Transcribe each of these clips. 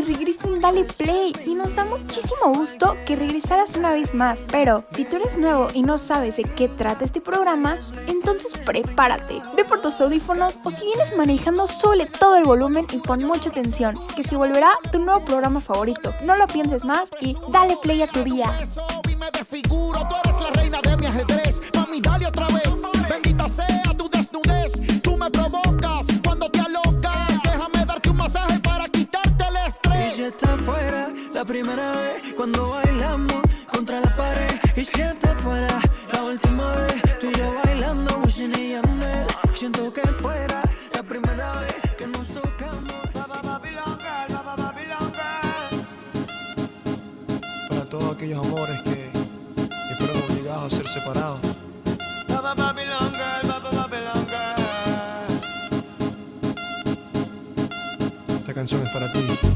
De regreso en Dale Play y nos da muchísimo gusto que regresaras una vez más. Pero si tú eres nuevo y no sabes de qué trata este programa, entonces prepárate, ve por tus audífonos o si vienes manejando, sube todo el volumen y pon mucha atención, que se volverá tu nuevo programa favorito. No lo pienses más y dale play a tu día. Y dale otra vez. Y estrés. si está fuera la primera vez cuando bailamos contra la pared. Y si está fuera la última vez tú y yo bailando Wisin y Yandel. Siento que fuera la primera vez que nos tocamos. Para todos aquellos amores que, que fueron obligados a ser separados. Esta canción es para ti.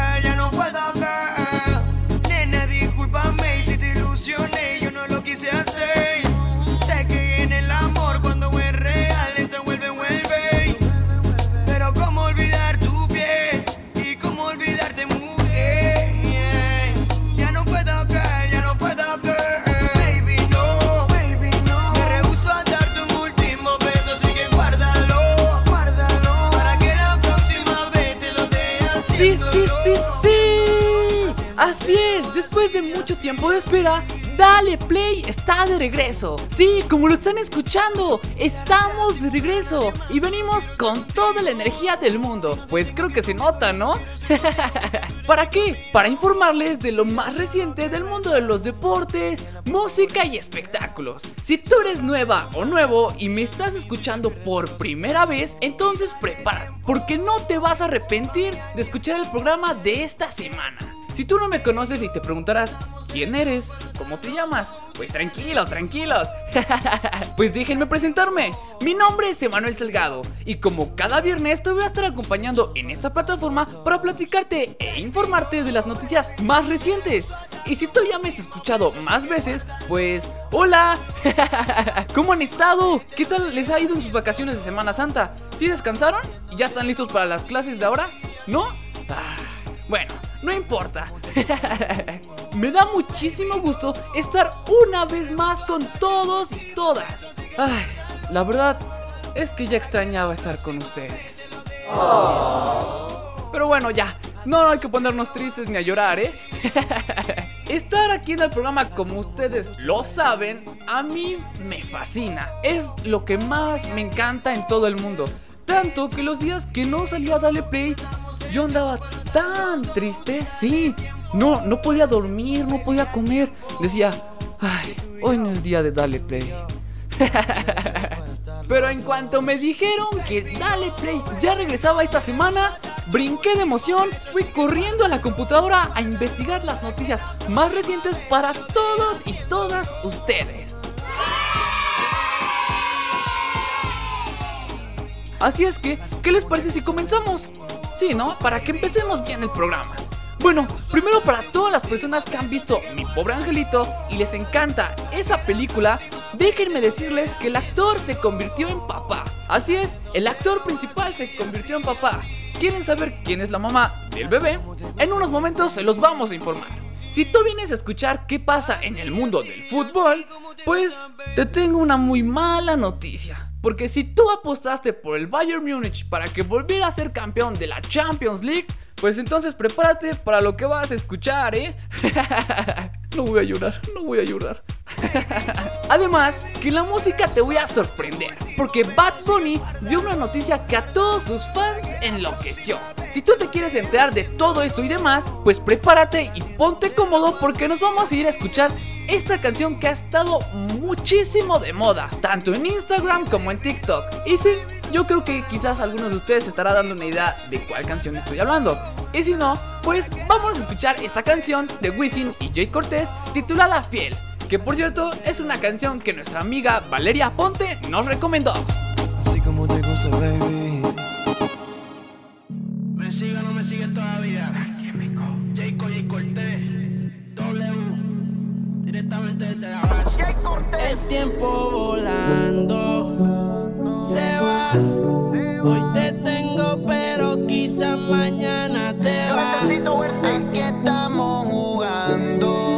después de mucho tiempo de espera, Dale Play está de regreso. Sí, como lo están escuchando, estamos de regreso y venimos con toda la energía del mundo. Pues creo que se nota, ¿no? ¿Para qué? Para informarles de lo más reciente del mundo de los deportes, música y espectáculos. Si tú eres nueva o nuevo y me estás escuchando por primera vez, entonces prepárate, porque no te vas a arrepentir de escuchar el programa de esta semana. Si tú no me conoces y te preguntarás, ¿quién eres? ¿Cómo te llamas? Pues tranquilos, tranquilos. pues déjenme presentarme. Mi nombre es Emanuel Salgado y como cada viernes te voy a estar acompañando en esta plataforma para platicarte e informarte de las noticias más recientes. Y si tú ya me has escuchado más veces, pues hola. ¿Cómo han estado? ¿Qué tal les ha ido en sus vacaciones de Semana Santa? ¿Sí descansaron? ¿Y ya están listos para las clases de ahora? ¿No? Ah, bueno, no importa. Me da muchísimo gusto estar una vez más con todos y todas. Ay, la verdad es que ya extrañaba estar con ustedes. Pero bueno, ya. No hay que ponernos tristes ni a llorar, ¿eh? Estar aquí en el programa, como ustedes lo saben, a mí me fascina. Es lo que más me encanta en todo el mundo. Tanto que los días que no salía a darle play, yo andaba tan triste. Sí, no, no podía dormir, no podía comer. Decía, ay, hoy no es día de darle play. Pero en cuanto me dijeron que Dale Play ya regresaba esta semana, brinqué de emoción, fui corriendo a la computadora a investigar las noticias más recientes para todos y todas ustedes. Así es que, ¿qué les parece si comenzamos? Sí, ¿no? Para que empecemos bien el programa. Bueno, primero para todas las personas que han visto Mi pobre angelito y les encanta esa película, déjenme decirles que el actor se convirtió en papá. Así es, el actor principal se convirtió en papá. ¿Quieren saber quién es la mamá del bebé? En unos momentos se los vamos a informar. Si tú vienes a escuchar qué pasa en el mundo del fútbol, pues te tengo una muy mala noticia. Porque si tú apostaste por el Bayern Múnich para que volviera a ser campeón de la Champions League, pues entonces prepárate para lo que vas a escuchar, ¿eh? no voy a llorar, no voy a llorar. Además, que la música te voy a sorprender, porque Bad Bunny dio una noticia que a todos sus fans enloqueció. Si tú te quieres enterar de todo esto y demás, pues prepárate y ponte cómodo porque nos vamos a ir a escuchar esta canción que ha estado muchísimo de moda, tanto en Instagram como en TikTok. Y sí, yo creo que quizás algunos de ustedes estará dando una idea de cuál canción estoy hablando. Y si no, pues vamos a escuchar esta canción de Wisin y Jay Cortés titulada Fiel, que por cierto es una canción que nuestra amiga Valeria Ponte nos recomendó. Así como te gusta, baby. ¿Me sigue o no me sigue todavía? Jay Cortés, Directamente desde la base. El tiempo volando se va. Hoy te tengo, pero quizás mañana te vas. Aquí estamos jugando.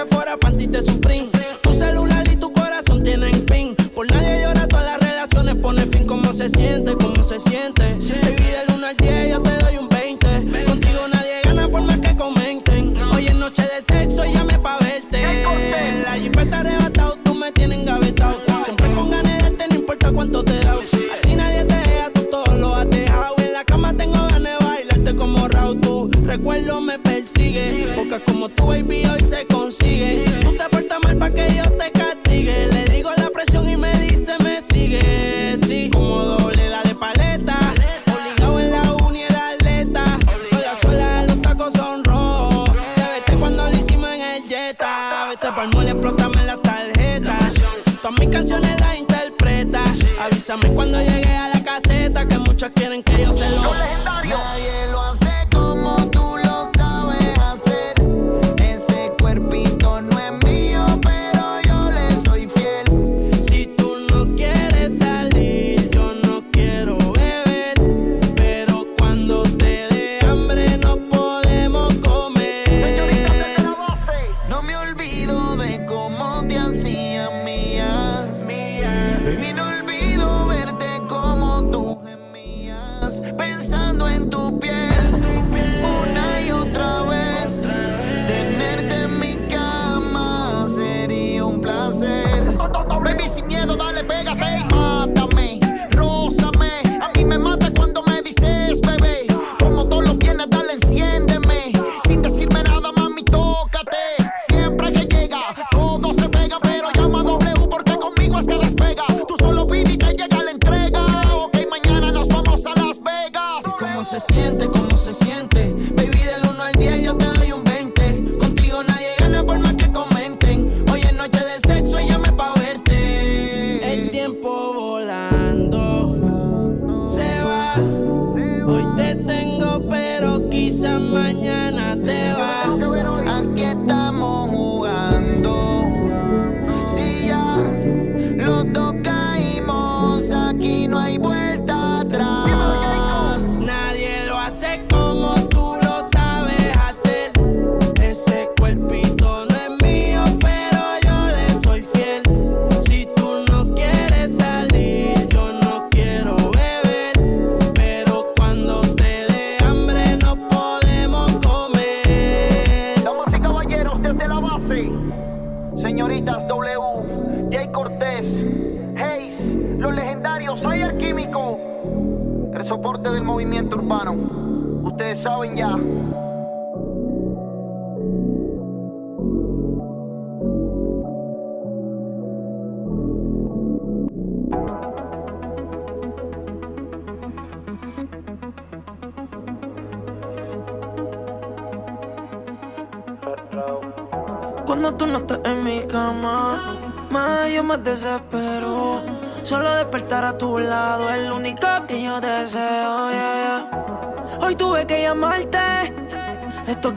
se fuera panty de Supreme. Tu celular y tu corazón tienen pin. Por nadie llora, todas las relaciones pone fin como se siente.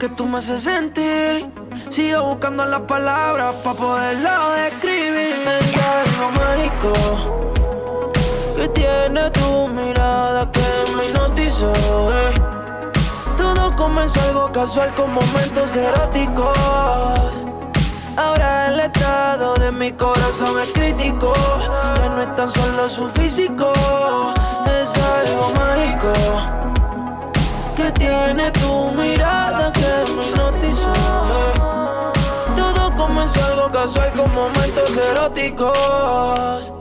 Que tú me haces sentir. Sigo buscando las palabras para poderlo describir. Es algo mágico que tiene tu mirada que me hipnotizó. eh. Todo comenzó algo casual con momentos eróticos. Ahora el estado de mi corazón es crítico. Ya no es tan solo su físico, es algo mágico que tiene tu mirada que me hipnotizó. Todo comenzó algo casual con momentos eróticos.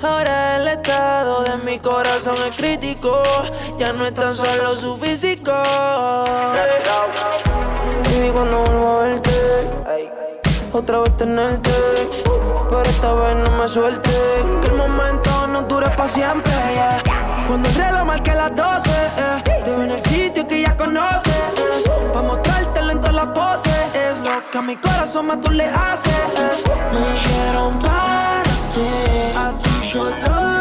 Ahora el estado de mi corazón es crítico. Ya no es tan solo su físico. Y cuando vuelvo a verte, otra vez tenerte. Pero esta vez no me suelte. Que el momento no dure para siempre. Cuando el reloj marque las 12, eh, te veo en el sitio que ya conoces. eh, Pa' mostrártelo en todas las poses. Es lo que a mi corazón más tú le haces. eh. Me dijeron para ti, a ti solo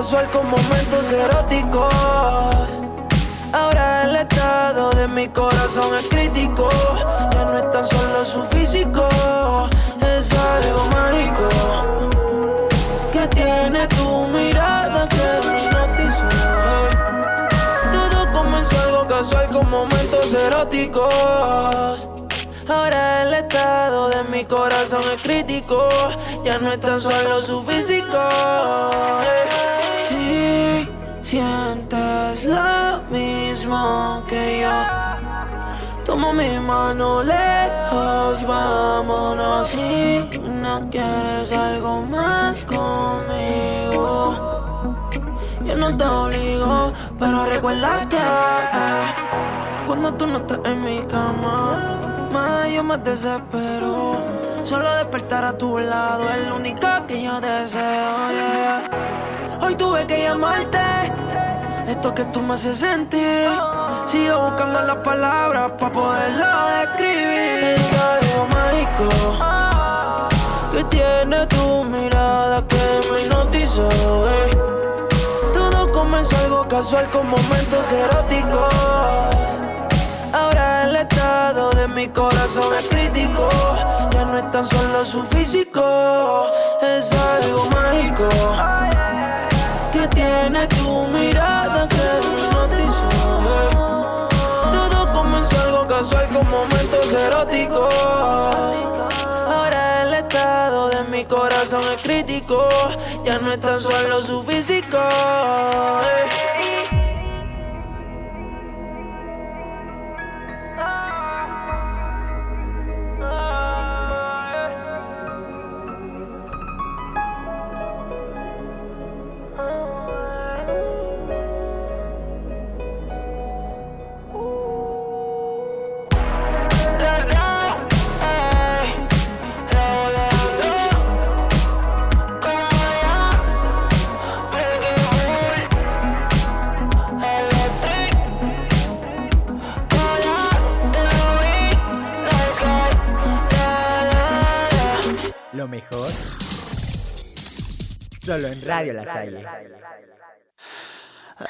casual con momentos eróticos. Ahora el estado de mi corazón es crítico. Ya no es tan solo su físico, es algo mágico que tiene tu mirada que me hipnotizó. Todo comenzó algo casual con momentos eróticos. Ahora el estado de mi corazón es crítico. Ya no es tan solo su físico. eh. Si sientes lo mismo que yo, toma mi mano lejos, vámonos. Si no quieres algo más conmigo. Yo no te obligo, pero recuerda que eh, cuando tú no estás en mi cama, más yo me desespero. Solo despertar a tu lado es lo único que yo deseo. Hoy tuve que llamarte, esto que tú me haces sentir. Sigo buscando las palabras para poderlo describir. Es algo mágico que tiene tu mirada que me hipnotizó. eh. Todo comenzó algo casual con momentos eróticos. Ahora el estado de mi corazón es crítico. Ya no es tan solo su físico, es algo mágico mirada que hipnotizó. eh. Todo comenzó algo casual con momentos eróticos. Ahora el estado de mi corazón es crítico. Ya no es tan solo su físico. Radio La Salle.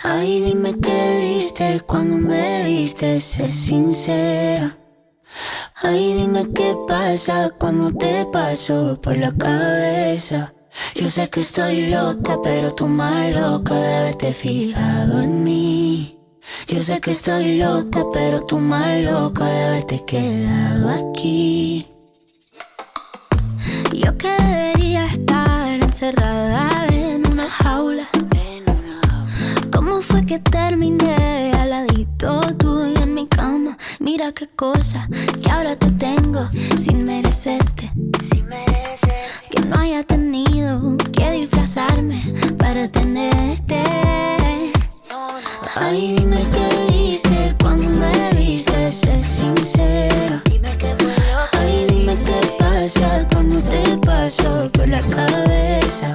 Ay, dime qué viste cuando me viste, sé sincera. Ay, dime qué pasa cuando te paso por la cabeza. Yo sé que estoy loca, pero tú más loca de haberte fijado en mí. Yo sé que estoy loca, pero tú más loca de haberte quedado aquí. Yo que debería estar encerrada jaula. ¿Cómo fue que terminé al ladito tuyo en mi cama? Mira qué cosa que ahora te tengo sin merecerte. Que no haya tenido que disfrazarme para tenerte. Ay, dime qué viste cuando me viste, sé sincera. Ay, dime qué pasa cuando te paso por la cabeza.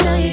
Yo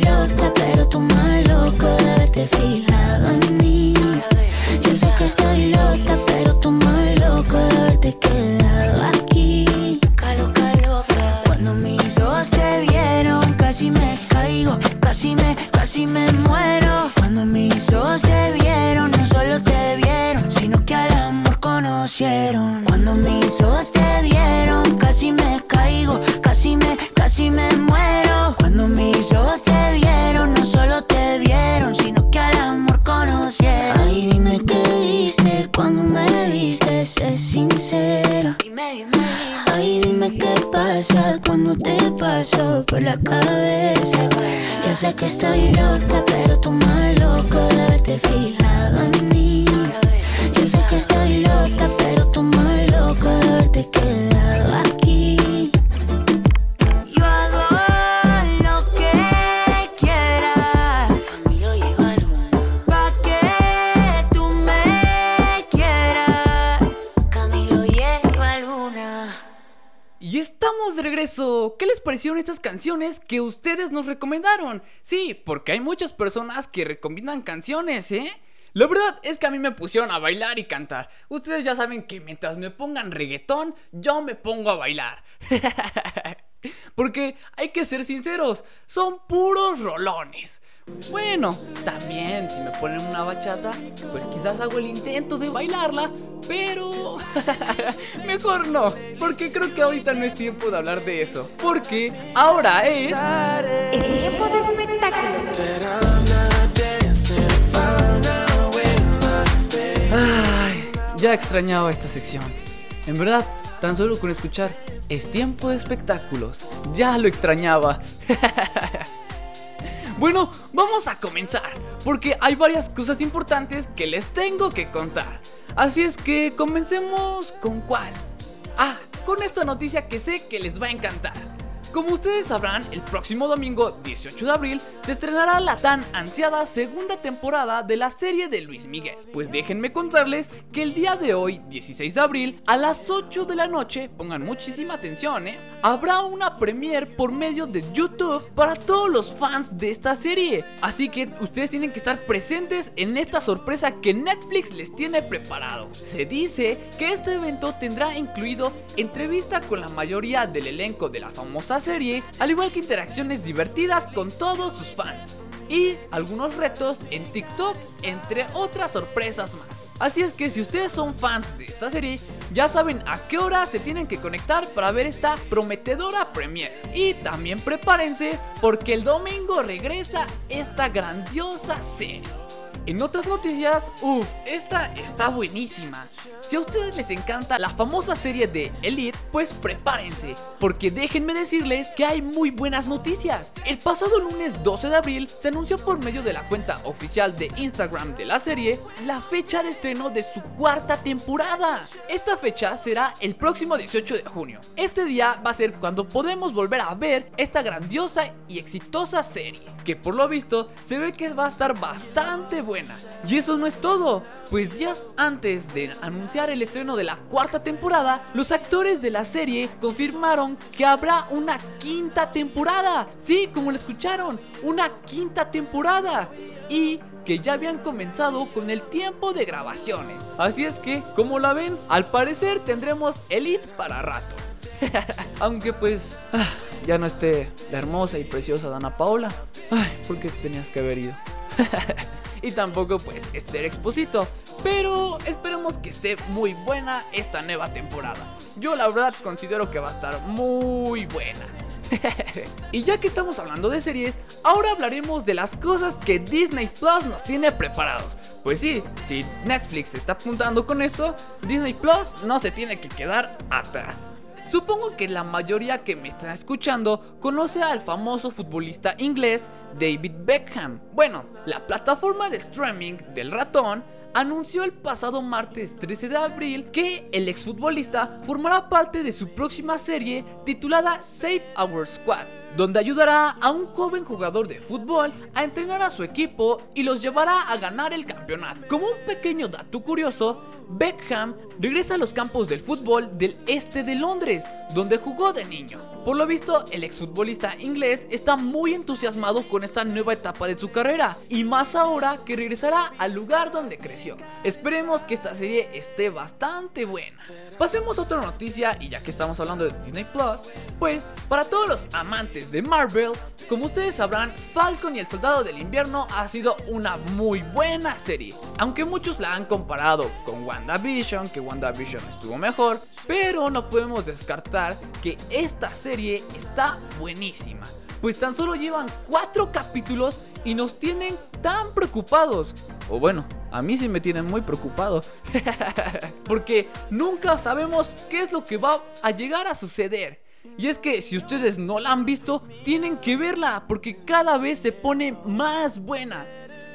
canciones que ustedes nos recomendaron? Sí, porque hay muchas personas que recomiendan canciones, ¿eh? La verdad es que a mí me pusieron a bailar y cantar. Ustedes ya saben que mientras me pongan reggaetón, yo me pongo a bailar. Porque hay que ser sinceros, son puros rolones. Bueno, también si me ponen una bachata, pues quizás hago el intento de bailarla, pero mejor no, porque creo que ahorita no es tiempo de hablar de eso, porque ahora es El tiempo de espectáculos. Ay, ya extrañaba esta sección. En verdad, tan solo con escuchar es tiempo de espectáculos, ya lo extrañaba. Bueno, vamos a comenzar, porque hay varias cosas importantes que les tengo que contar. Así es que comencemos con cuál. Ah, con esta noticia que sé que les va a encantar. Como ustedes sabrán, el próximo domingo 18 de abril se estrenará la tan ansiada segunda temporada de la serie de Luis Miguel. Pues déjenme contarles que el día de hoy, 16 de abril, a las 8 de la noche, pongan muchísima atención, ¿eh? Habrá una premiere por medio de YouTube para todos los fans de esta serie. Así que ustedes tienen que estar presentes en esta sorpresa que Netflix les tiene preparado. Se dice que este evento tendrá incluido entrevista con la mayoría del elenco de la famosa serie, al igual que interacciones divertidas con todos sus fans y algunos retos en TikTok, entre otras sorpresas más. Así es que si ustedes son fans de esta serie, ya saben a qué hora se tienen que conectar para ver esta prometedora premiere. Y también prepárense porque el domingo regresa esta grandiosa serie. En otras noticias, uff, esta está buenísima. Si a ustedes les encanta la famosa serie de Elite, pues prepárense, porque déjenme decirles que hay muy buenas noticias. El pasado lunes 12 de abril se anunció por medio de la cuenta oficial de Instagram de la serie la fecha de estreno de su cuarta temporada. Esta fecha será el próximo 18 de junio. Este día va a ser cuando podemos volver a ver esta grandiosa y exitosa serie, que por lo visto se ve que va a estar bastante buena. Y eso no es todo, pues días antes de anunciar el estreno de la cuarta temporada, los actores de la serie confirmaron que habrá una quinta temporada. Sí, como lo escucharon, una quinta temporada. Y que ya habían comenzado con el tiempo de grabaciones. Así es que, como la ven, al parecer tendremos Elite para rato. Aunque pues ah, ya no esté la hermosa y preciosa Dana Paola. Ay, ¿por qué tenías que haber ido? y tampoco pues Esther Exposito. Pero esperemos que esté muy buena esta nueva temporada. Yo la verdad considero que va a estar muy buena. y ya que estamos hablando de series, ahora hablaremos de las cosas que Disney Plus nos tiene preparados. Pues sí, si Netflix está apuntando con esto, Disney Plus no se tiene que quedar atrás. Supongo que la mayoría que me está escuchando conoce al famoso futbolista inglés David Beckham. Bueno, la plataforma de streaming del ratón anunció el pasado martes 13 de abril que el exfutbolista formará parte de su próxima serie titulada Save Our Squad, donde ayudará a un joven jugador de fútbol a entrenar a su equipo y los llevará a ganar el campeonato. Como un pequeño dato curioso, Beckham regresa a los campos del fútbol del este de Londres, donde jugó de niño. Por lo visto, el exfutbolista inglés está muy entusiasmado con esta nueva etapa de su carrera, y más ahora que regresará al lugar donde creció. Esperemos que esta serie esté bastante buena. Pasemos a otra noticia, y ya que estamos hablando de Disney Plus, pues para todos los amantes de Marvel, como ustedes sabrán, Falcon y el Soldado del Invierno ha sido una muy buena serie, aunque muchos la han comparado con WandaVision, que WandaVision estuvo mejor, pero no podemos descartar que esta serie está buenísima, pues tan solo llevan 4 capítulos y nos tienen tan preocupados. O bueno, a mí sí me tienen muy preocupado. Porque nunca sabemos qué es lo que va a llegar a suceder. Y es que si ustedes no la han visto, tienen que verla porque cada vez se pone más buena.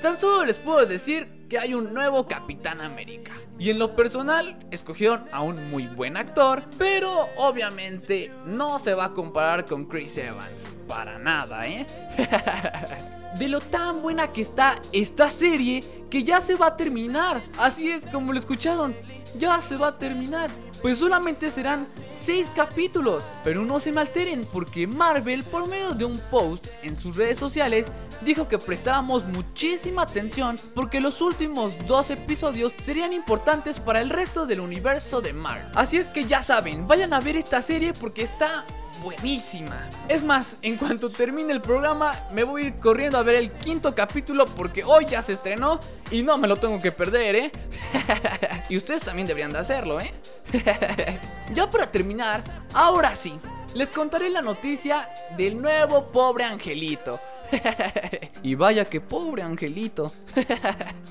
Tan solo les puedo decir que hay un nuevo Capitán América. Y en lo personal, escogieron a un muy buen actor, pero obviamente no se va a comparar con Chris Evans. Para nada, ¿eh? de lo tan buena que está esta serie que ya se va a terminar. Así es como lo escucharon, ya se va a terminar. Pues solamente serán 6 capítulos. Pero no se me alteren porque Marvel por medio de un post en sus redes sociales dijo que prestábamos muchísima atención porque los últimos dos episodios serían importantes para el resto del universo de Marvel. Así es que ya saben, vayan a ver esta serie porque está buenísima. Es más, en cuanto termine el programa, me voy a ir corriendo a ver el quinto capítulo porque hoy ya se estrenó y no me lo tengo que perder, ¿eh? y ustedes también deberían de hacerlo, ¿eh? ya para terminar, ahora sí, les contaré la noticia del nuevo pobre angelito. y vaya que pobre angelito.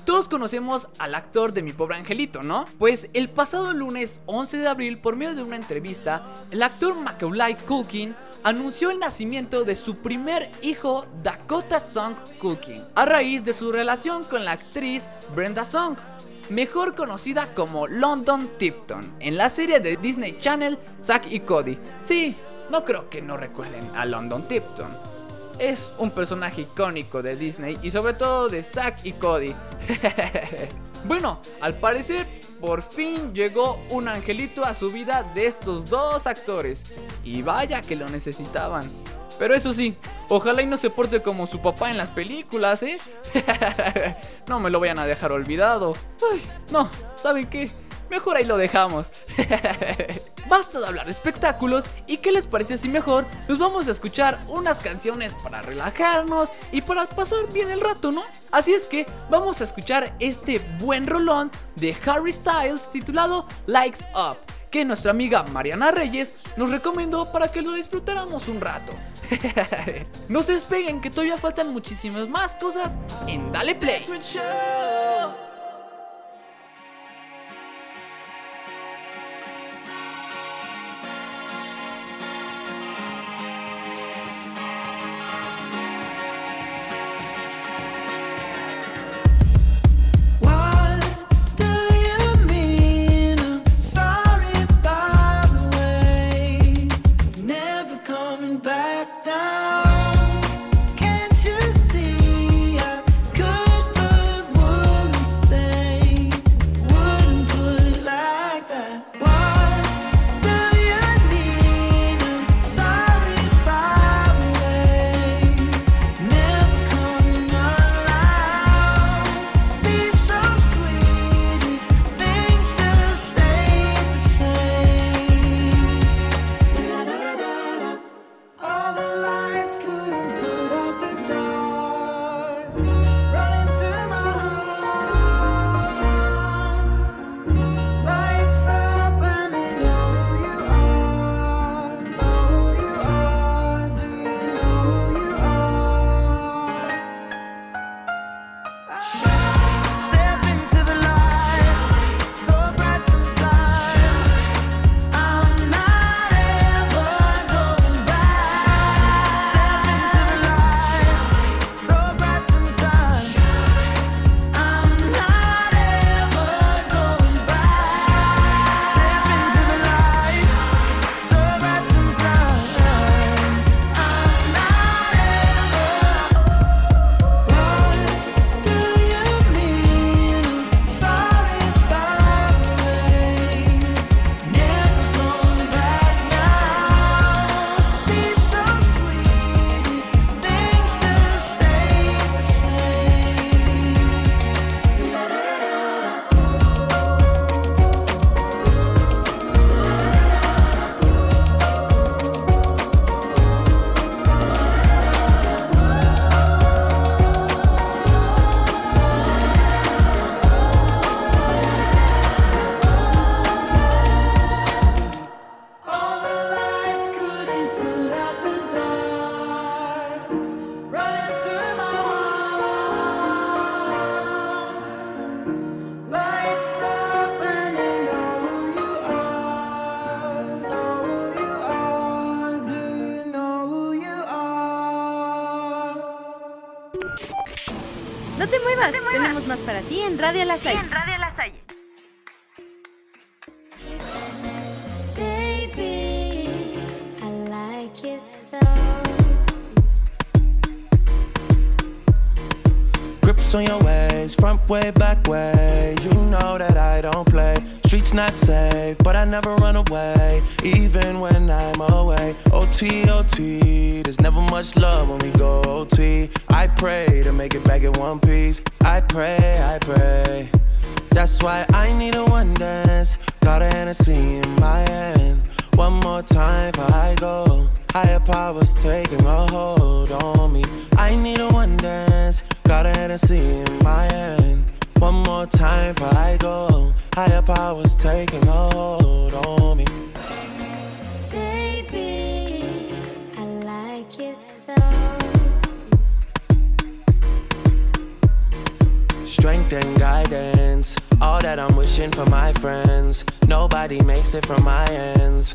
Todos conocemos al actor de mi pobre angelito, ¿no? Pues el pasado lunes 11 de abril, por medio de una entrevista, el actor Macaulay Culkin anunció el nacimiento de su primer hijo, Dakota Song Culkin, a raíz de su relación con la actriz Brenda Song mejor conocida como London Tipton, en la serie de Disney Channel Zack y Cody. Sí, no creo que no recuerden a London Tipton es un personaje icónico de Disney y sobre todo de Zack y Cody. bueno, al parecer por fin llegó un angelito a su vida de estos dos actores. Y vaya que lo necesitaban. Pero eso sí, ojalá y no se porte como su papá en las películas, ¿eh? no me lo vayan a dejar olvidado. no, ¿saben qué? Mejor ahí lo dejamos. Basta de hablar de espectáculos y qué les parece si mejor nos vamos a escuchar unas canciones para relajarnos y para pasar bien el rato, ¿no? Así es que vamos a escuchar este buen rolón de Harry Styles titulado Likes Up que nuestra amiga Mariana Reyes nos recomendó para que lo disfrutáramos un rato. no se despeguen que todavía faltan muchísimas más cosas en Dale Play. En Radio La Salle. Time before I go. Higher powers taking a hold on me. I need a one dance. Got a Hennessy in my hand. One more time before I go. Higher powers taking a hold on me. Baby, I like your style. Strength and guidance, all that I'm wishing for my friends. Nobody makes it from my ends.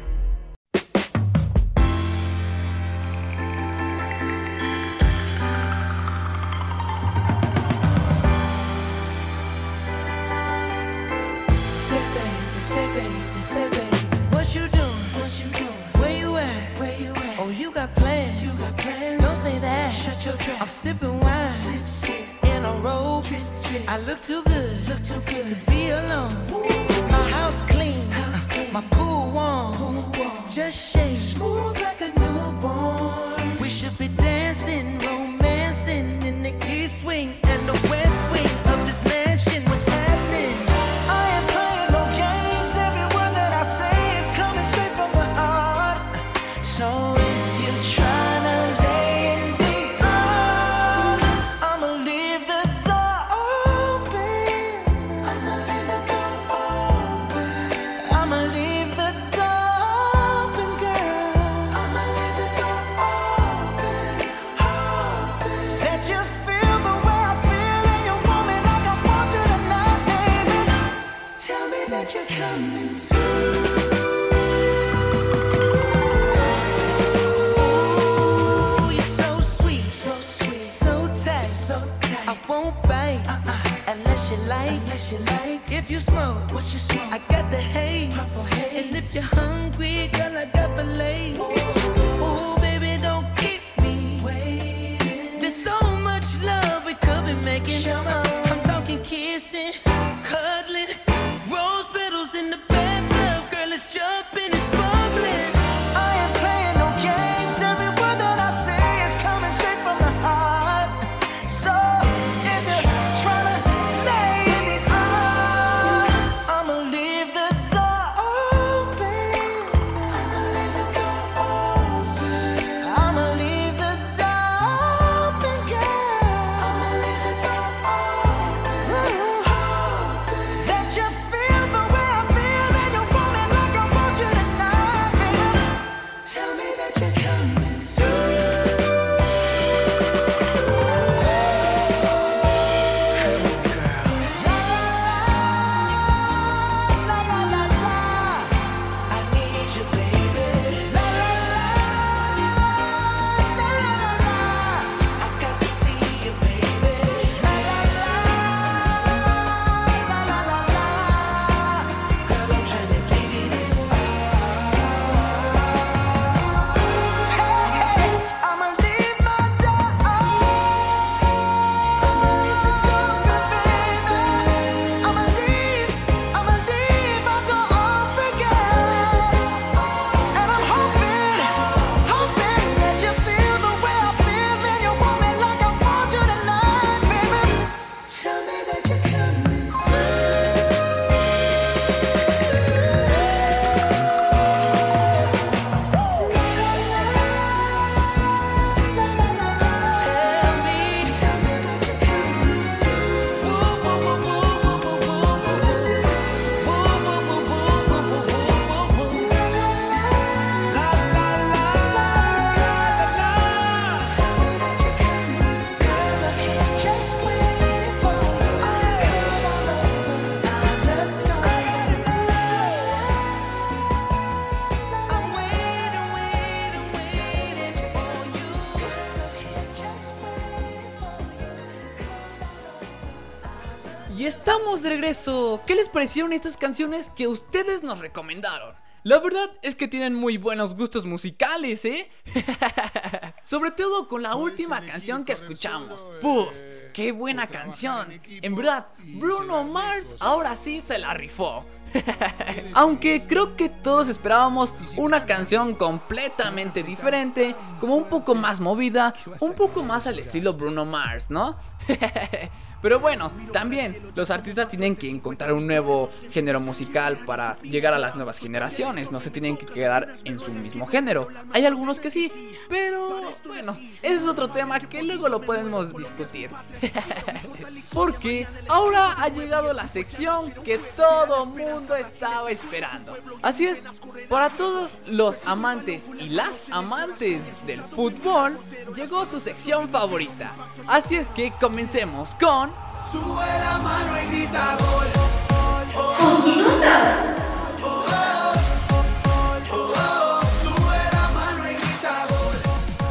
Parecieron estas canciones que ustedes nos recomendaron? La verdad es que tienen muy buenos gustos musicales, ¿eh? Sobre todo con la última canción que escuchamos. ¡Puf! ¡Qué buena canción! En verdad, Bruno Mars ahora sí se la rifó. Aunque creo que todos esperábamos una canción completamente diferente, como un poco más movida, un poco más al estilo Bruno Mars, ¿no? Pero bueno, también los artistas tienen que encontrar un nuevo género musical para llegar a las nuevas generaciones, no se tienen que quedar en su mismo género. Hay algunos que sí, pero bueno, ese es otro tema que luego lo podemos discutir. Porque ahora ha llegado la sección que todo mundo estaba esperando. Así es, para todos los amantes y las amantes del fútbol, llegó su sección favorita. Así es que comencemos con... Sube la mano y grita gol.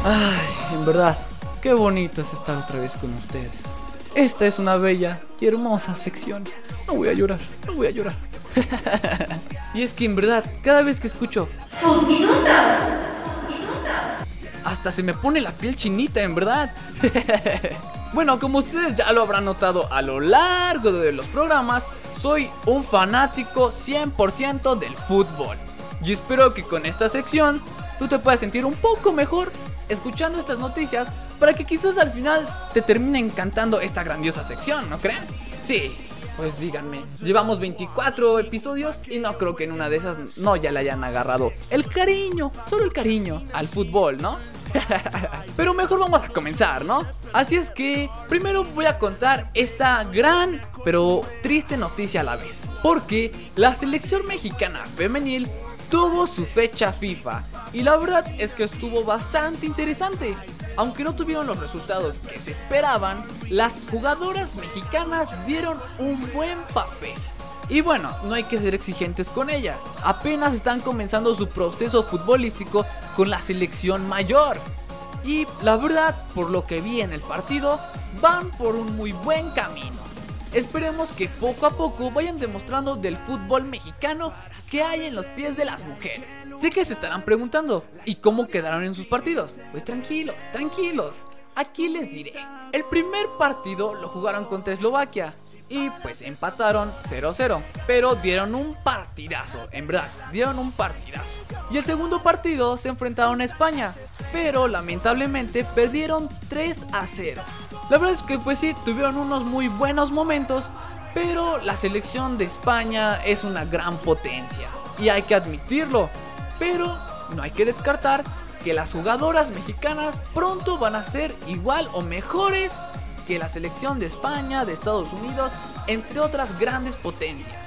Ay, en verdad, qué bonito es estar otra vez con ustedes. Esta es una bella y hermosa sección. No voy a llorar, no voy a llorar. y es que en verdad, cada vez que escucho... Hasta se me pone la piel chinita, en verdad. bueno, como ustedes ya lo habrán notado a lo largo de los programas, soy un fanático 100% del fútbol. Y espero que con esta sección tú te puedas sentir un poco mejor escuchando estas noticias para que quizás al final te termine encantando esta grandiosa sección, ¿no creen? Sí, pues díganme, llevamos 24 episodios y no creo que en una de esas no ya le hayan agarrado el cariño, solo el cariño al fútbol, ¿no? Pero mejor vamos a comenzar, ¿no? Así es que primero voy a contar esta gran pero triste noticia a la vez. Porque la selección mexicana femenil tuvo su fecha FIFA y la verdad es que estuvo bastante interesante. Aunque no tuvieron los resultados que se esperaban, las jugadoras mexicanas dieron un buen papel. Y bueno, no hay que ser exigentes con ellas. Apenas están comenzando su proceso futbolístico con la selección mayor. Y la verdad, por lo que vi en el partido, van por un muy buen camino. Esperemos que poco a poco vayan demostrando del fútbol mexicano que hay en los pies de las mujeres. Sé que se estarán preguntando, ¿y cómo quedaron en sus partidos? Pues tranquilos, tranquilos. Aquí les diré. El primer partido lo jugaron contra Eslovaquia y pues empataron 0-0, pero dieron un partidazo, en verdad, dieron un partidazo. Y el segundo partido se enfrentaron a España, pero lamentablemente perdieron 3 a 0. La verdad es que pues sí, tuvieron unos muy buenos momentos, pero la selección de España es una gran potencia y hay que admitirlo. Pero no hay que descartar que las jugadoras mexicanas pronto van a ser igual o mejores que la selección de España, de Estados Unidos, entre otras grandes potencias.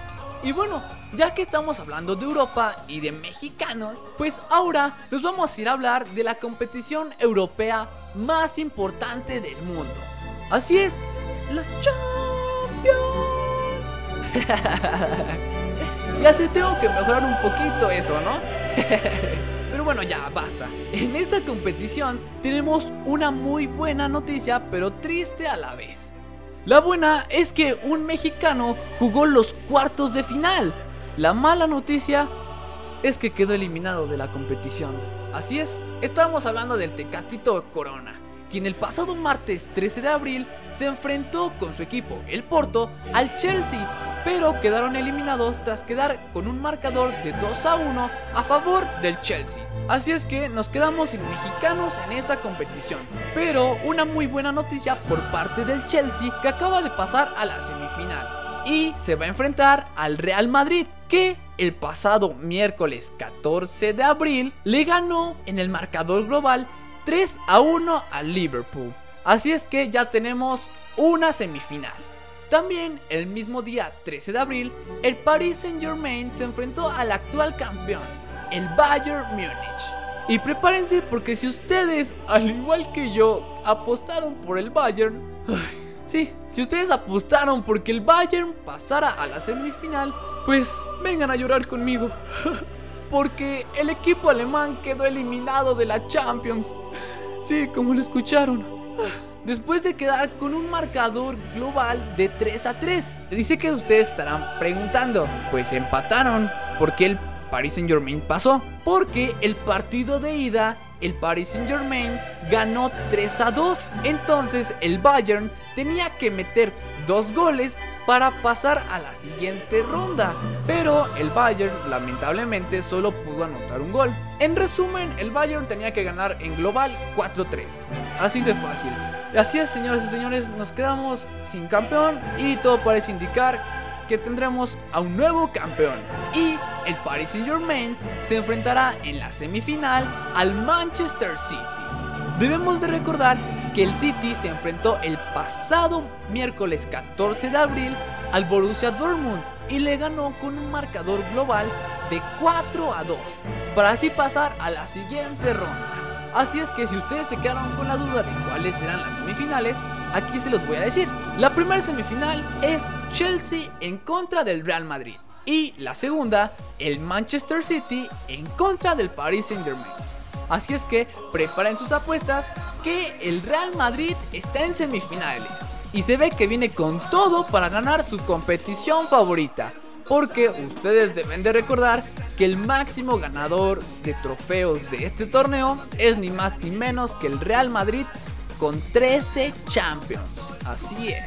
Y bueno, ya que estamos hablando de Europa y de mexicanos, pues ahora nos vamos a ir a hablar de la competición europea más importante del mundo. Así es, la Champions. ya sé, tengo que mejorar un poquito eso, ¿no? Pero bueno, ya, basta. En esta competición tenemos una muy buena noticia, pero triste a la vez. La buena es que un mexicano jugó los cuartos de final. La mala noticia es que quedó eliminado de la competición. Así es, estábamos hablando del Tecatito Corona, quien el pasado martes 13 de abril se enfrentó con su equipo, el Porto, al Chelsea, pero quedaron eliminados tras quedar con un marcador de 2 a 1 a favor del Chelsea. Así es que nos quedamos sin mexicanos en esta competición. Pero una muy buena noticia por parte del Chelsea que acaba de pasar a la semifinal. Y se va a enfrentar al Real Madrid que el pasado miércoles 14 de abril le ganó en el marcador global 3 a 1 al Liverpool. Así es que ya tenemos una semifinal. También el mismo día 13 de abril, el Paris Saint Germain se enfrentó al actual campeón, el Bayern Múnich. Y prepárense porque si ustedes, al igual que yo, apostaron por el Bayern, ay, sí, si ustedes apostaron porque el Bayern pasara a la semifinal, pues vengan a llorar conmigo. Porque el equipo alemán quedó eliminado de la Champions. Sí, como lo escucharon. Después de quedar con un marcador global de 3 a 3. Dice que ustedes estarán preguntando, pues empataron. ¿Por qué el Paris Saint Germain pasó? Porque el partido de ida, el Paris Saint Germain ganó 3 a 2. Entonces el Bayern tenía que meter dos goles para pasar a la siguiente ronda. Pero el Bayern lamentablemente solo pudo anotar un gol. En resumen, el Bayern tenía que ganar en global 4-3. Así de fácil. Así es, señores y señores, nos quedamos sin campeón y todo parece indicar que tendremos a un nuevo campeón. Y el Paris Saint Germain se enfrentará en la semifinal al Manchester City. Debemos de recordar que el City se enfrentó el pasado miércoles 14 de abril al Borussia Dortmund y le ganó con un marcador global de 4 a 2 para así pasar a la siguiente ronda. Así es que si ustedes se quedaron con la duda de cuáles serán las semifinales, aquí se los voy a decir. La primera semifinal es Chelsea en contra del Real Madrid y la segunda, el Manchester City en contra del Paris Saint Germain. Así es que preparen sus apuestas que el Real Madrid está en semifinales y se ve que viene con todo para ganar su competición favorita. Porque ustedes deben de recordar que el máximo ganador de trofeos de este torneo es ni más ni menos que el Real Madrid con 13 Champions. Así es.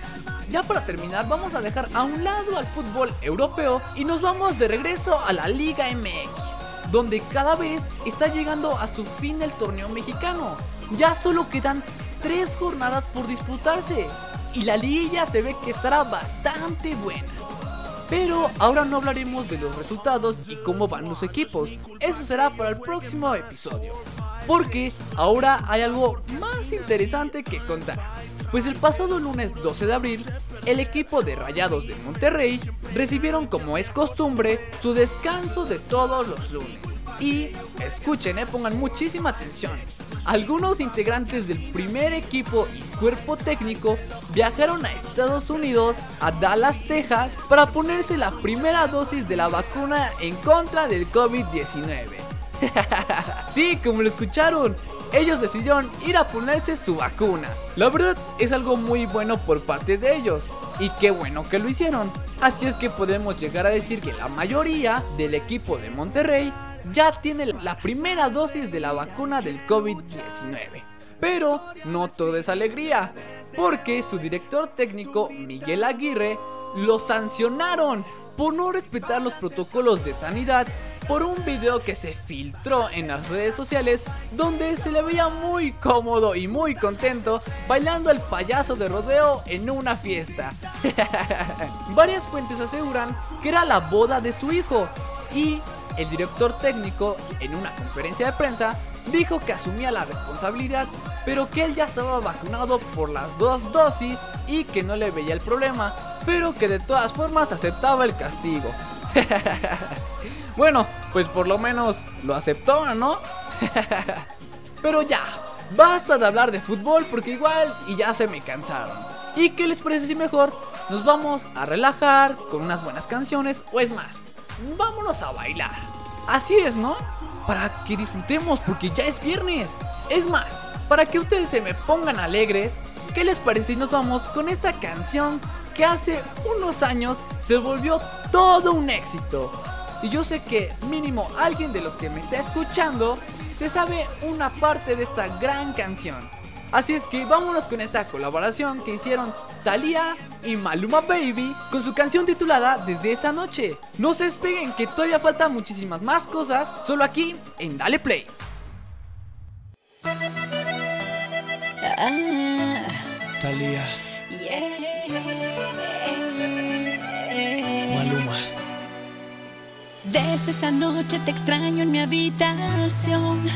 Ya para terminar vamos a dejar a un lado al fútbol europeo y nos vamos de regreso a la Liga MX, donde cada vez está llegando a su fin el torneo mexicano. Ya solo quedan 3 jornadas por disputarse y la liga se ve que estará bastante buena. Pero ahora no hablaremos de los resultados y cómo van los equipos. Eso será para el próximo episodio. Porque ahora hay algo más interesante que contar. Pues el pasado lunes 12 de abril, el equipo de Rayados de Monterrey recibieron como es costumbre su descanso de todos los lunes. Y escuchen, eh, pongan muchísima atención. Algunos integrantes del primer equipo y cuerpo técnico viajaron a Estados Unidos, a Dallas, Texas, para ponerse la primera dosis de la vacuna en contra del COVID-19. sí, como lo escucharon, ellos decidieron ir a ponerse su vacuna. La verdad es algo muy bueno por parte de ellos. Y qué bueno que lo hicieron. Así es que podemos llegar a decir que la mayoría del equipo de Monterrey ya tiene la primera dosis de la vacuna del COVID-19. Pero no todo es alegría, porque su director técnico Miguel Aguirre lo sancionaron por no respetar los protocolos de sanidad por un video que se filtró en las redes sociales donde se le veía muy cómodo y muy contento bailando el payaso de rodeo en una fiesta. Varias fuentes aseguran que era la boda de su hijo y el director técnico, en una conferencia de prensa, dijo que asumía la responsabilidad, pero que él ya estaba vacunado por las dos dosis y que no le veía el problema, pero que de todas formas aceptaba el castigo. bueno, pues por lo menos lo aceptó, ¿no? Pero ya, basta de hablar de fútbol porque igual y ya se me cansaron. ¿Y qué les parece si mejor nos vamos a relajar con unas buenas canciones o es más, vámonos a bailar? Así es, ¿no? Para que disfrutemos porque ya es viernes. Es más, para que ustedes se me pongan alegres, ¿qué les parece si nos vamos con esta canción que hace unos años se volvió todo un éxito? Y yo sé que mínimo alguien de los que me está escuchando se sabe una parte de esta gran canción. Así es que vámonos con esta colaboración que hicieron Thalía y Maluma Baby con su canción titulada Desde esa noche. No se despeguen que todavía faltan muchísimas más cosas solo aquí en Dale Play. Talía. Maluma. Desde esta noche te extraño en mi habitación.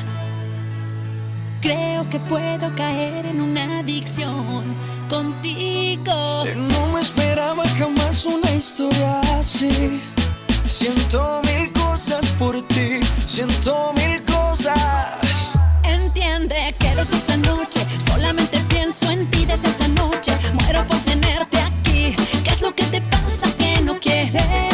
Creo que puedo caer en una adicción contigo. No me esperaba jamás una historia así. Siento mil cosas por ti, siento mil cosas. Entiende que desde esa noche solamente pienso en ti desde esa noche. Muero por tenerte aquí. ¿Qué es lo que te pasa que no quieres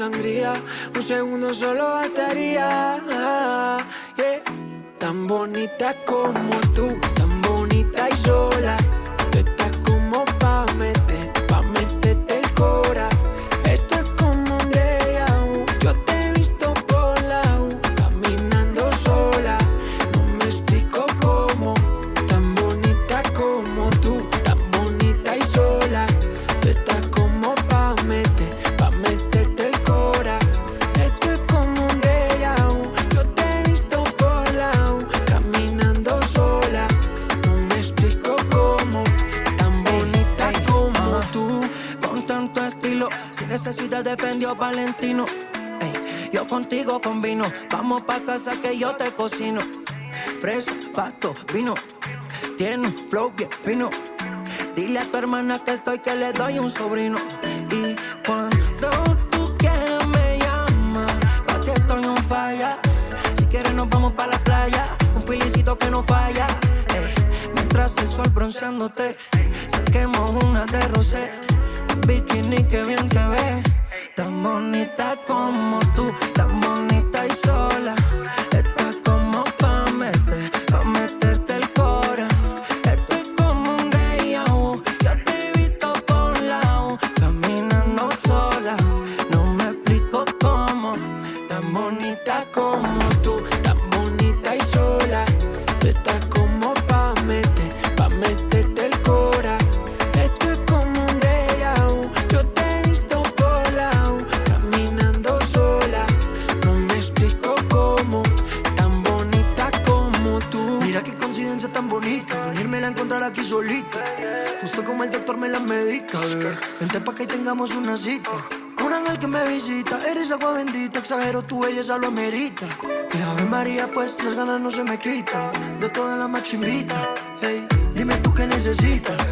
Un segundo solo bastaría. Tan bonita como tú. que estoy que le doy un sobrino. Y cuando tú quieras me llama, para ti estoy un falla. Si quieres nos vamos para la playa, un pilicito que no falla. Eh, mientras el sol bronceándote, saquemos una de rosé. Un bikini que bien te ve, tan bonita como tú, tan bonita. pues las ganas no se me quitan. De todas las machimbita, hey, dime tú qué necesitas.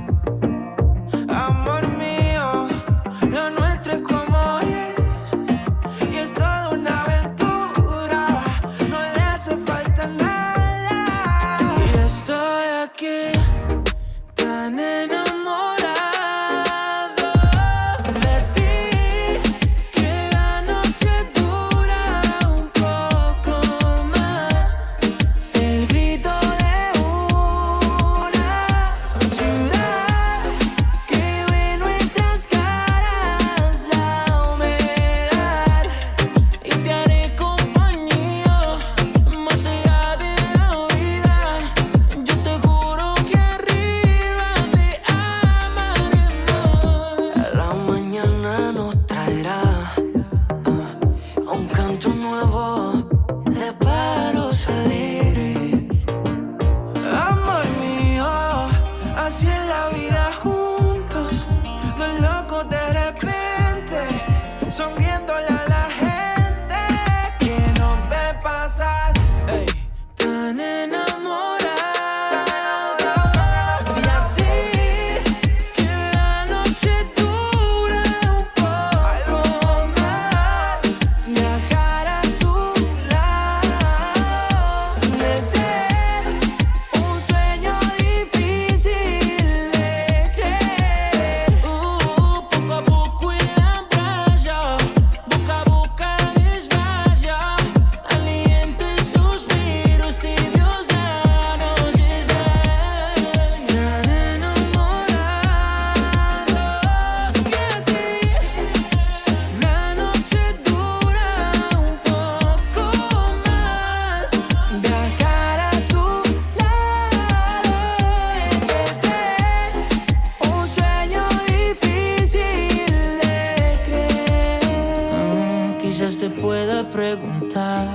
Quizás te pueda preguntar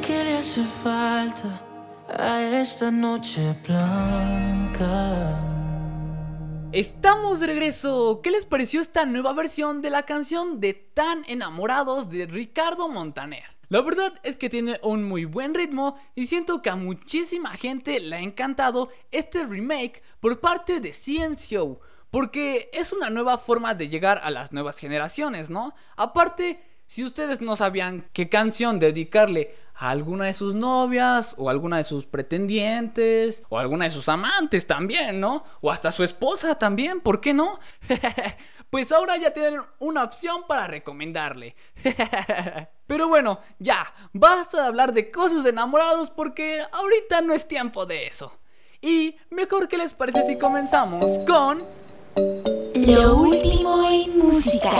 qué le hace falta a esta noche blanca. Estamos de regreso. ¿Qué les pareció esta nueva versión de la canción de Tan enamorados de Ricardo Montaner? La verdad es que tiene un muy buen ritmo y siento que a muchísima gente le ha encantado este remake por parte de Cien Show porque es una nueva forma de llegar a las nuevas generaciones, ¿no? Aparte, si ustedes no sabían qué canción dedicarle a alguna de sus novias, o alguna de sus pretendientes, o alguna de sus amantes también, ¿no? O hasta su esposa también, ¿por qué no? pues ahora ya tienen una opción para recomendarle. Pero bueno, ya, basta de hablar de cosas de enamorados porque ahorita no es tiempo de eso. Y mejor que les parece si comenzamos con... Lo último en música.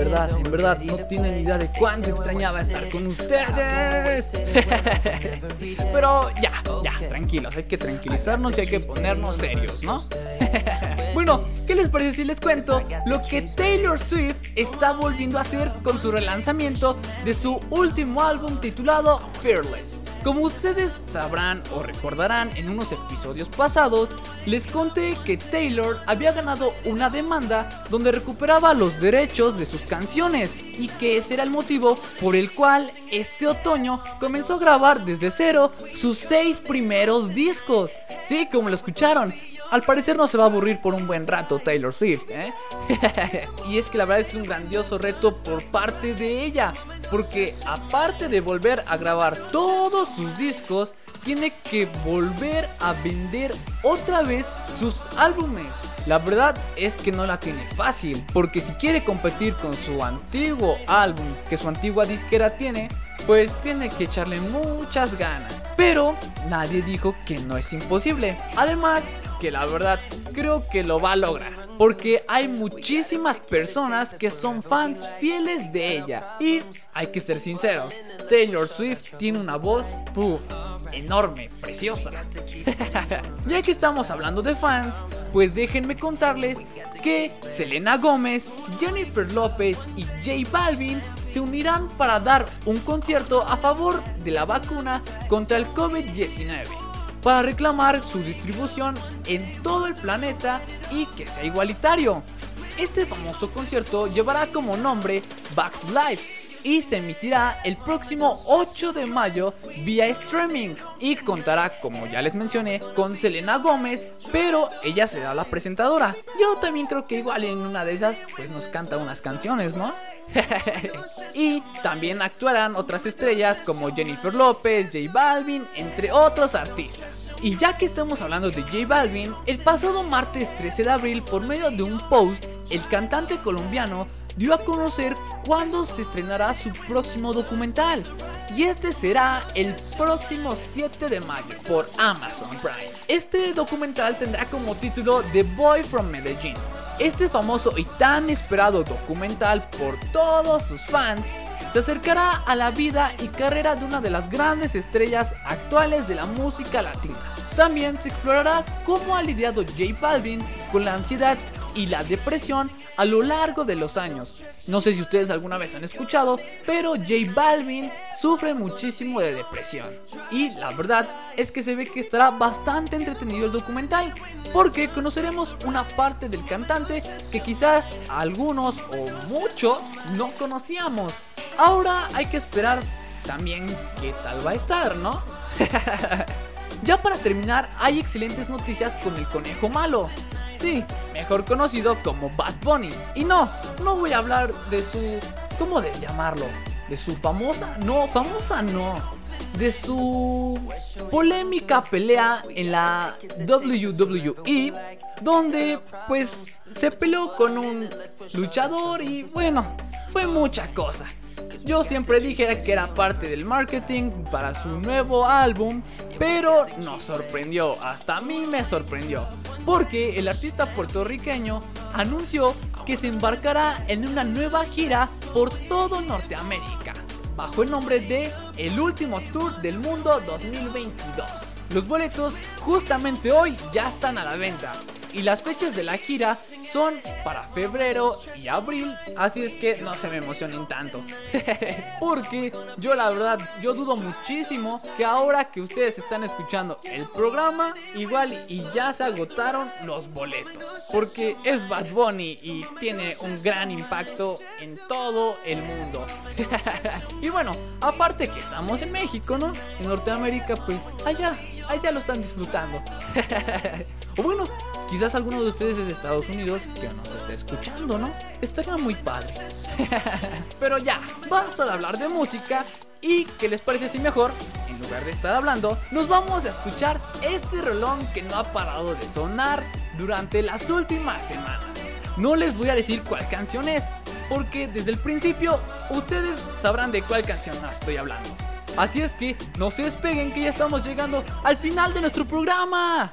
Verdad, en verdad, no tienen idea de cuánto extrañaba estar con ustedes. Pero ya, ya, tranquilos, hay que tranquilizarnos y hay que ponernos serios, ¿no? bueno, ¿qué les parece si les cuento lo que Taylor Swift está volviendo a hacer con su relanzamiento de su último álbum titulado Fearless? Como ustedes sabrán o recordarán en unos episodios pasados, les conté que Taylor había ganado una demanda donde recuperaba los derechos de sus canciones y que ese era el motivo por el cual este otoño comenzó a grabar desde cero sus seis primeros discos. Sí, como lo escucharon, al parecer no se va a aburrir por un buen rato Taylor Swift, ¿eh? y es que la verdad es un grandioso reto por parte de ella, porque aparte de volver a grabar todos sus discos, tiene que volver a vender otra vez sus álbumes. La verdad es que no la tiene fácil, porque si quiere competir con su antiguo álbum que su antigua disquera tiene, pues tiene que echarle muchas ganas. Pero nadie dijo que no es imposible. Además, que la verdad creo que lo va a lograr. Porque hay muchísimas personas que son fans fieles de ella. Y hay que ser sinceros, Taylor Swift tiene una voz puff, enorme, preciosa. ya que estamos hablando de fans, pues déjenme contarles que Selena Gómez, Jennifer López y J Balvin se unirán para dar un concierto a favor de la vacuna contra el COVID-19 para reclamar su distribución en todo el planeta y que sea igualitario. Este famoso concierto llevará como nombre Bugs Live y se emitirá el próximo 8 de mayo vía streaming y contará, como ya les mencioné, con Selena Gómez, pero ella será la presentadora. Yo también creo que igual en una de esas pues nos canta unas canciones, ¿no? y también actuarán otras estrellas como Jennifer López, J Balvin, entre otros artistas. Y ya que estamos hablando de J Balvin, el pasado martes 13 de abril, por medio de un post, el cantante colombiano dio a conocer cuándo se estrenará su próximo documental. Y este será el próximo 7 de mayo por Amazon Prime. Este documental tendrá como título The Boy from Medellín. Este famoso y tan esperado documental por todos sus fans se acercará a la vida y carrera de una de las grandes estrellas actuales de la música latina. También se explorará cómo ha lidiado J Balvin con la ansiedad y la depresión a lo largo de los años. No sé si ustedes alguna vez han escuchado, pero J Balvin sufre muchísimo de depresión. Y la verdad es que se ve que estará bastante entretenido el documental, porque conoceremos una parte del cantante que quizás algunos o muchos no conocíamos. Ahora hay que esperar también qué tal va a estar, ¿no? ya para terminar, hay excelentes noticias con el conejo malo. Sí, mejor conocido como Bad Bunny. Y no, no voy a hablar de su... ¿Cómo de llamarlo? ¿De su famosa? No, famosa no. De su polémica pelea en la WWE, donde pues se peleó con un luchador y bueno, fue mucha cosa. Yo siempre dije que era parte del marketing para su nuevo álbum, pero nos sorprendió, hasta a mí me sorprendió, porque el artista puertorriqueño anunció que se embarcará en una nueva gira por todo Norteamérica, bajo el nombre de El Último Tour del Mundo 2022. Los boletos justamente hoy ya están a la venta y las fechas de la gira son para febrero y abril, así es que no se me emocionen tanto. Porque yo la verdad, yo dudo muchísimo que ahora que ustedes están escuchando el programa, igual y ya se agotaron los boletos. Porque es Bad Bunny y tiene un gran impacto en todo el mundo. y bueno, aparte que estamos en México, ¿no? En Norteamérica, pues allá, allá lo están disfrutando. bueno, quizás alguno de ustedes es de Estados Unidos que nos está escuchando, ¿no? Estaría muy padre. Pero ya, basta de hablar de música y ¿qué les parece si mejor, en lugar de estar hablando, nos vamos a escuchar este rolón que no ha parado de sonar durante las últimas semanas? No les voy a decir cuál canción es, porque desde el principio ustedes sabrán de cuál canción estoy hablando. Así es que no se despeguen que ya estamos llegando al final de nuestro programa.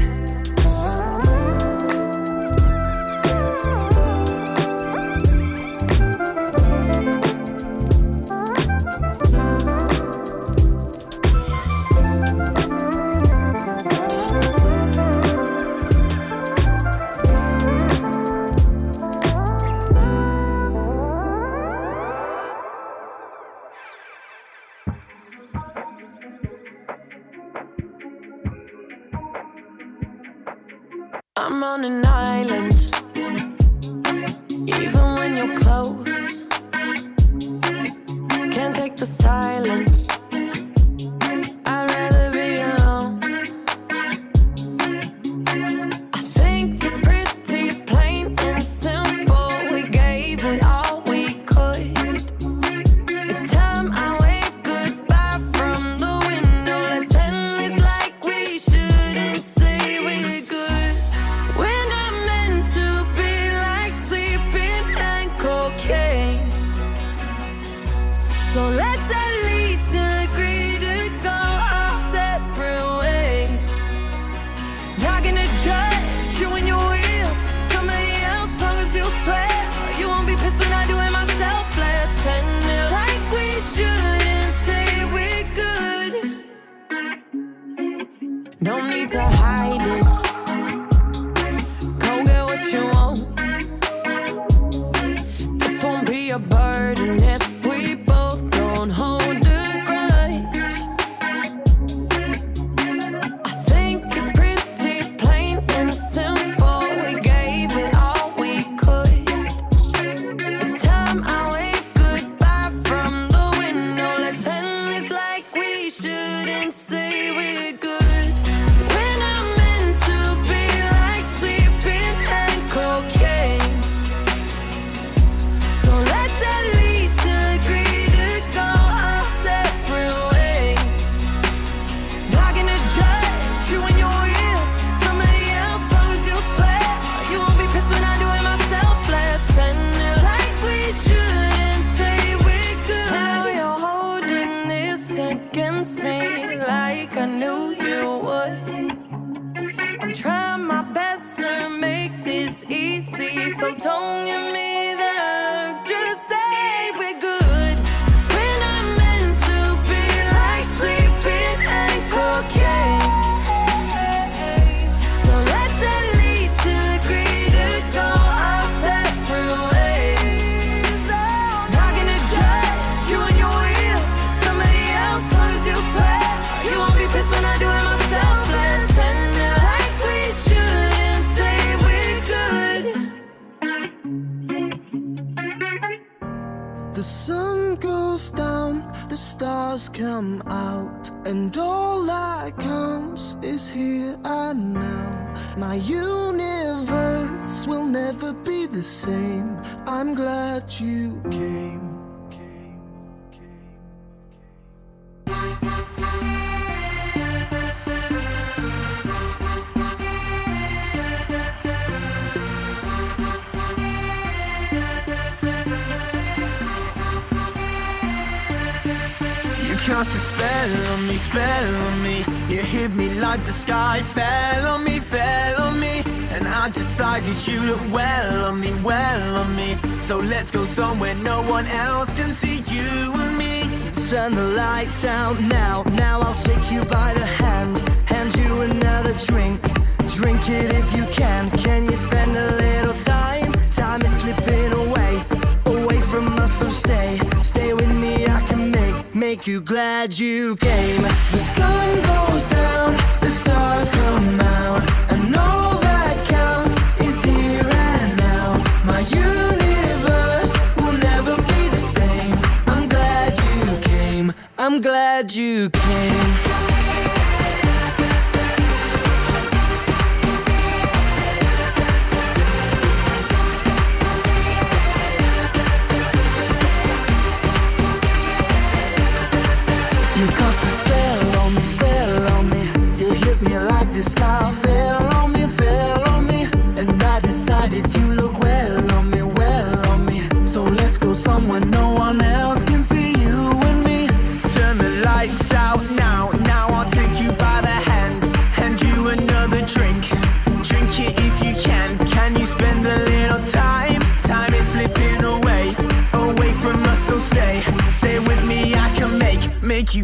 I'm on an island. Even when you're close, the same. I'm glad you came. You cast a spell on me, spell on me. You hit me like the sky fell on me, fell on. Decided you look well on me, well on me. So let's go somewhere no one else can see you and me. Turn the lights out now. Now I'll take you by the hand, hand you another drink. Drink it if you can. Can you spend a little time? Time is slipping away, away from us. So stay, stay with me. I can make, make you glad you came. The sun goes down, the stars come out, and all I'm glad you came.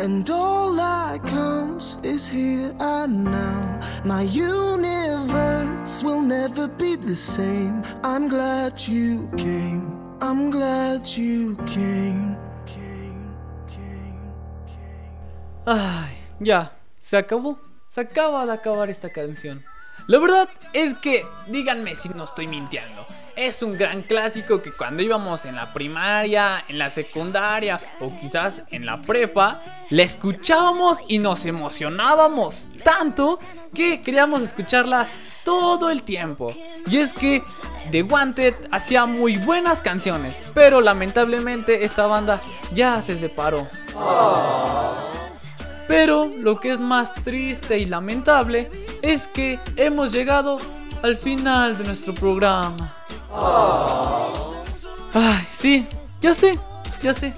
And all that counts is here and now. My universe will never be the same. I'm glad you came. I'm glad you came. Ay, ya, se acabó. Se acaba de acabar esta canción. La verdad es que, díganme si no estoy mintiendo. Es un gran clásico que cuando íbamos en la primaria, en la secundaria o quizás en la prepa, la escuchábamos y nos emocionábamos tanto que queríamos escucharla todo el tiempo. Y es que The Wanted hacía muy buenas canciones, pero lamentablemente esta banda ya se separó. Pero lo que es más triste y lamentable es que hemos llegado al final de nuestro programa. Ay, sí, ya sé, ya sé.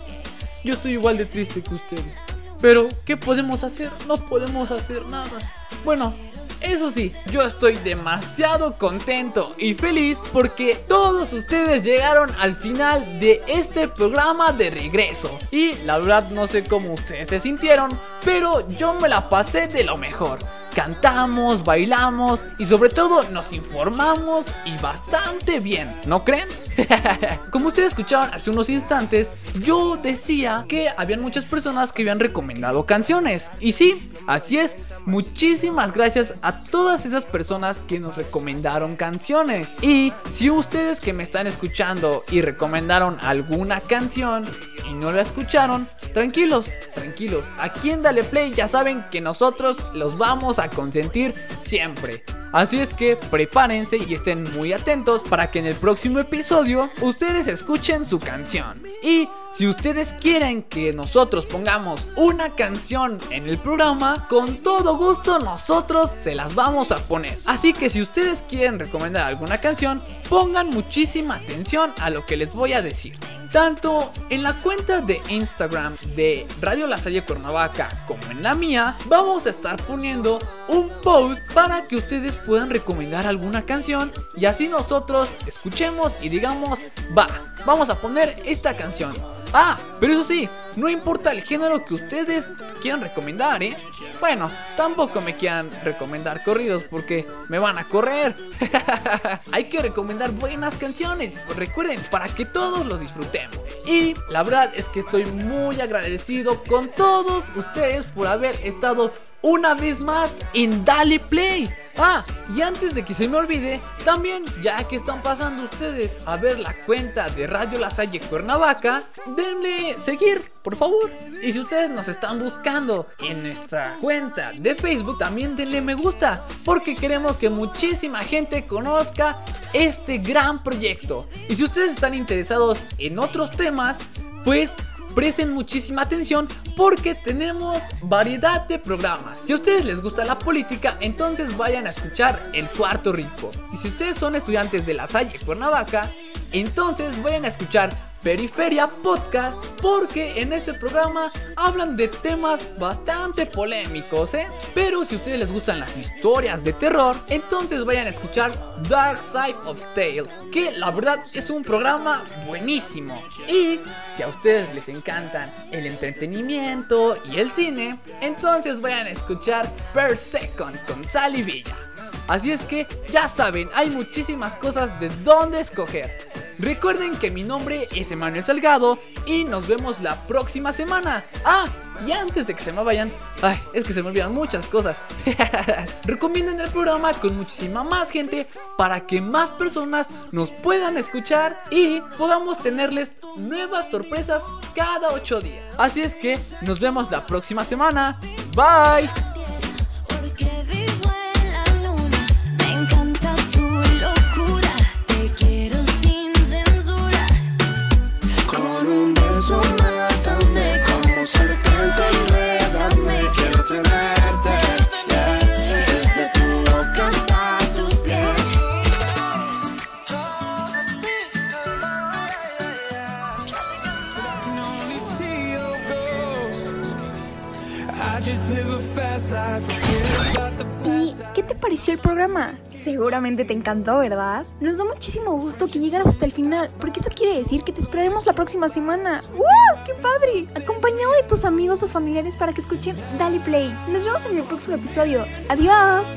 Yo estoy igual de triste que ustedes. Pero, ¿qué podemos hacer? No podemos hacer nada. Bueno, eso sí, yo estoy demasiado contento y feliz porque todos ustedes llegaron al final de este programa de regreso. Y la verdad no sé cómo ustedes se sintieron, pero yo me la pasé de lo mejor. Cantamos, bailamos y sobre todo nos informamos y bastante bien, ¿no creen? Como ustedes escucharon hace unos instantes, yo decía que habían muchas personas que habían recomendado canciones. Y sí, así es. Muchísimas gracias a todas esas personas que nos recomendaron canciones. Y si ustedes que me están escuchando y recomendaron alguna canción y no la escucharon, tranquilos, tranquilos. Aquí en Dale Play ya saben que nosotros los vamos a consentir siempre. Así es que prepárense y estén muy atentos para que en el próximo episodio ustedes escuchen su canción. Y si ustedes quieren que nosotros pongamos una canción en el programa, con todo gusto nosotros se las vamos a poner. Así que si ustedes quieren recomendar alguna canción, pongan muchísima atención a lo que les voy a decir. Tanto en la cuenta de Instagram de Radio La Salle Cuernavaca como en la mía, vamos a estar poniendo un post para que ustedes puedan recomendar alguna canción y así nosotros escuchemos y digamos, va, vamos a poner esta canción. Ah, pero eso sí, no importa el género que ustedes quieran recomendar, ¿eh? Bueno, tampoco me quieran recomendar corridos porque me van a correr. Hay que recomendar buenas canciones, recuerden, para que todos los disfrutemos. Y la verdad es que estoy muy agradecido con todos ustedes por haber estado una vez más en Dale Play. Ah, y antes de que se me olvide, también ya que están pasando ustedes a ver la cuenta de Radio La Salle Cuernavaca, denle seguir, por favor. Y si ustedes nos están buscando en nuestra cuenta de Facebook, también denle me gusta, porque queremos que muchísima gente conozca este gran proyecto. Y si ustedes están interesados en otros temas, pues presten muchísima atención porque tenemos variedad de programas. Si a ustedes les gusta la política, entonces vayan a escuchar El Cuarto Rico. Y si ustedes son estudiantes de la Salle Cuernavaca, entonces vayan a escuchar Periferia Podcast porque en este programa hablan de temas bastante polémicos, ¿eh? Pero si a ustedes les gustan las historias de terror, entonces vayan a escuchar Dark Side of Tales, que la verdad es un programa buenísimo. Y si a ustedes les encantan el entretenimiento y el cine, entonces vayan a escuchar Per Second con Sally Villa. Así es que ya saben, hay muchísimas cosas de dónde escoger. Recuerden que mi nombre es Emanuel Salgado y nos vemos la próxima semana. Ah, y antes de que se me vayan, ay, es que se me olvidan muchas cosas. Recomienden el programa con muchísima más gente para que más personas nos puedan escuchar y podamos tenerles nuevas sorpresas cada 8 días. Así es que nos vemos la próxima semana. Bye. Pareció el programa? Seguramente te encantó, ¿verdad? Nos da muchísimo gusto que llegaras hasta el final, porque eso quiere decir que te esperaremos la próxima semana. ¡Wow! ¡Qué padre! Acompañado de tus amigos o familiares para que escuchen Dale Play. Nos vemos en el próximo episodio. ¡Adiós!